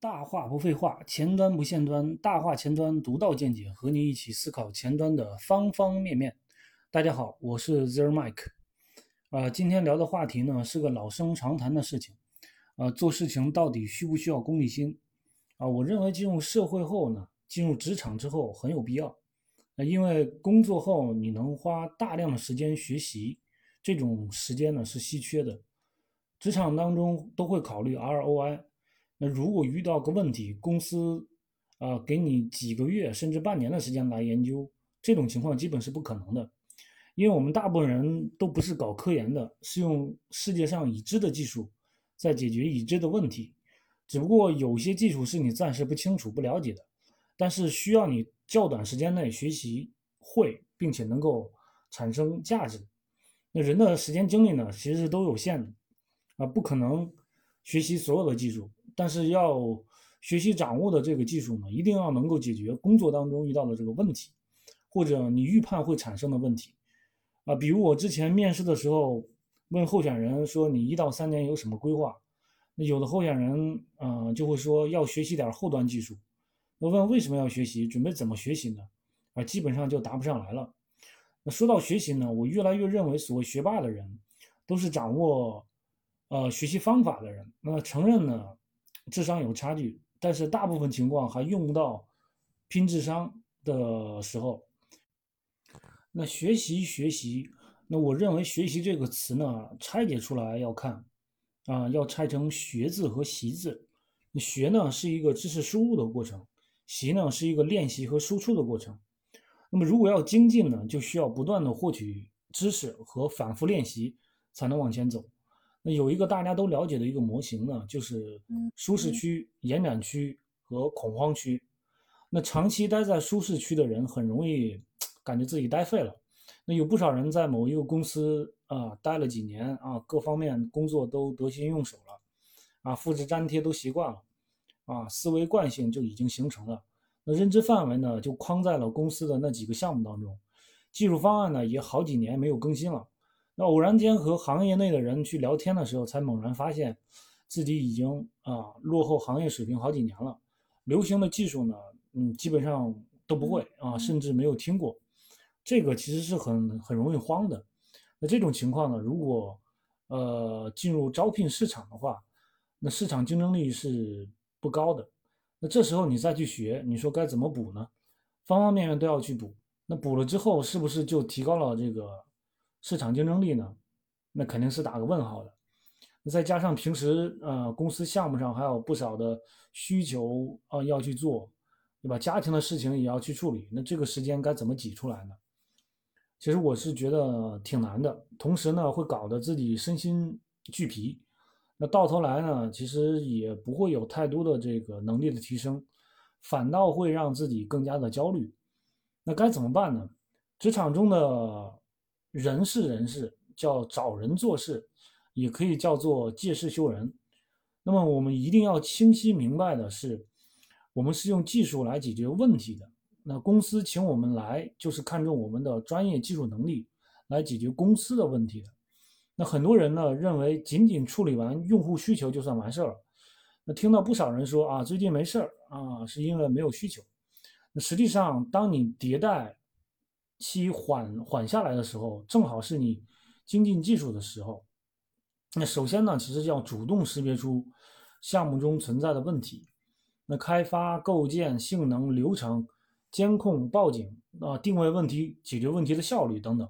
大话不废话，前端不限端，大话前端独到见解，和你一起思考前端的方方面面。大家好，我是 Zero Mike。啊，今天聊的话题呢是个老生常谈的事情。啊，做事情到底需不需要功利心？啊，我认为进入社会后呢，进入职场之后很有必要。因为工作后你能花大量的时间学习，这种时间呢是稀缺的。职场当中都会考虑 ROI。那如果遇到个问题，公司啊给你几个月甚至半年的时间来研究，这种情况基本是不可能的，因为我们大部分人都不是搞科研的，是用世界上已知的技术在解决已知的问题，只不过有些技术是你暂时不清楚、不了解的，但是需要你较短时间内学习会，并且能够产生价值。那人的时间精力呢，其实都有限的，啊，不可能学习所有的技术。但是要学习掌握的这个技术呢，一定要能够解决工作当中遇到的这个问题，或者你预判会产生的问题，啊，比如我之前面试的时候问候选人说你一到三年有什么规划，那有的候选人嗯就会说要学习点后端技术，我问为什么要学习，准备怎么学习呢？啊，基本上就答不上来了。那说到学习呢，我越来越认为所谓学霸的人都是掌握呃学习方法的人，那承认呢？智商有差距，但是大部分情况还用不到拼智商的时候。那学习学习，那我认为学习这个词呢，拆解出来要看啊，要拆成学字和习字。学呢是一个知识输入的过程，习呢是一个练习和输出的过程。那么如果要精进呢，就需要不断的获取知识和反复练习，才能往前走。那有一个大家都了解的一个模型呢，就是舒适区、延展区和恐慌区。那长期待在舒适区的人，很容易感觉自己待废了。那有不少人在某一个公司啊待了几年啊，各方面工作都得心应手了，啊，复制粘贴都习惯了，啊，思维惯性就已经形成了。那认知范围呢，就框在了公司的那几个项目当中，技术方案呢也好几年没有更新了。那偶然间和行业内的人去聊天的时候，才猛然发现，自己已经啊落后行业水平好几年了。流行的技术呢，嗯，基本上都不会啊，甚至没有听过。这个其实是很很容易慌的。那这种情况呢，如果呃进入招聘市场的话，那市场竞争力是不高的。那这时候你再去学，你说该怎么补呢？方方面面都要去补。那补了之后，是不是就提高了这个？市场竞争力呢？那肯定是打个问号的。那再加上平时呃公司项目上还有不少的需求啊要去做，对吧？家庭的事情也要去处理，那这个时间该怎么挤出来呢？其实我是觉得挺难的。同时呢，会搞得自己身心俱疲。那到头来呢，其实也不会有太多的这个能力的提升，反倒会让自己更加的焦虑。那该怎么办呢？职场中的。人事人事叫找人做事，也可以叫做借势修人。那么我们一定要清晰明白的是，我们是用技术来解决问题的。那公司请我们来，就是看中我们的专业技术能力来解决公司的问题的。那很多人呢认为，仅仅处理完用户需求就算完事儿了。那听到不少人说啊，最近没事儿啊，是因为没有需求。那实际上，当你迭代。期缓缓下来的时候，正好是你精进技术的时候。那首先呢，其实要主动识别出项目中存在的问题。那开发、构建、性能、流程、监控、报警啊、定位问题、解决问题的效率等等，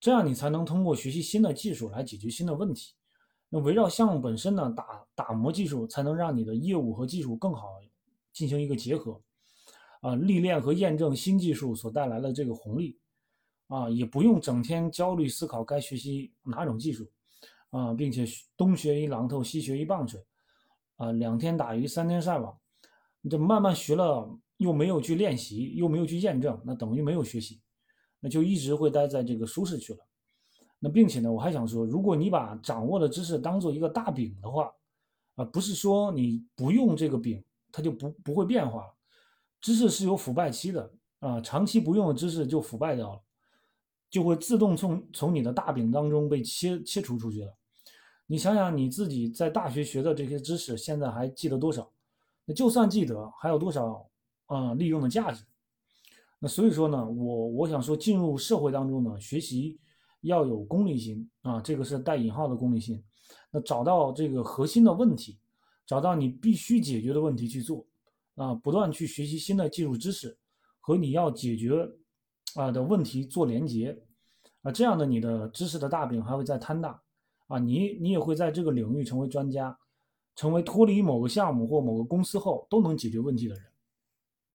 这样你才能通过学习新的技术来解决新的问题。那围绕项目本身呢，打打磨技术，才能让你的业务和技术更好进行一个结合。啊，历练和验证新技术所带来的这个红利，啊，也不用整天焦虑思考该学习哪种技术，啊，并且东学一榔头，西学一棒槌，啊，两天打鱼三天晒网，你这慢慢学了，又没有去练习，又没有去验证，那等于没有学习，那就一直会待在这个舒适区了。那并且呢，我还想说，如果你把掌握的知识当做一个大饼的话，啊，不是说你不用这个饼，它就不不会变化了。知识是有腐败期的啊，长期不用的知识就腐败掉了，就会自动从从你的大饼当中被切切除出去了。你想想你自己在大学学的这些知识，现在还记得多少？那就算记得，还有多少啊利用的价值？那所以说呢，我我想说，进入社会当中呢，学习要有功利心啊，这个是带引号的功利心。那找到这个核心的问题，找到你必须解决的问题去做啊，不断去学习新的技术知识和你要解决啊的问题做连接啊，这样的你的知识的大饼还会再摊大啊，你你也会在这个领域成为专家。成为脱离某个项目或某个公司后都能解决问题的人。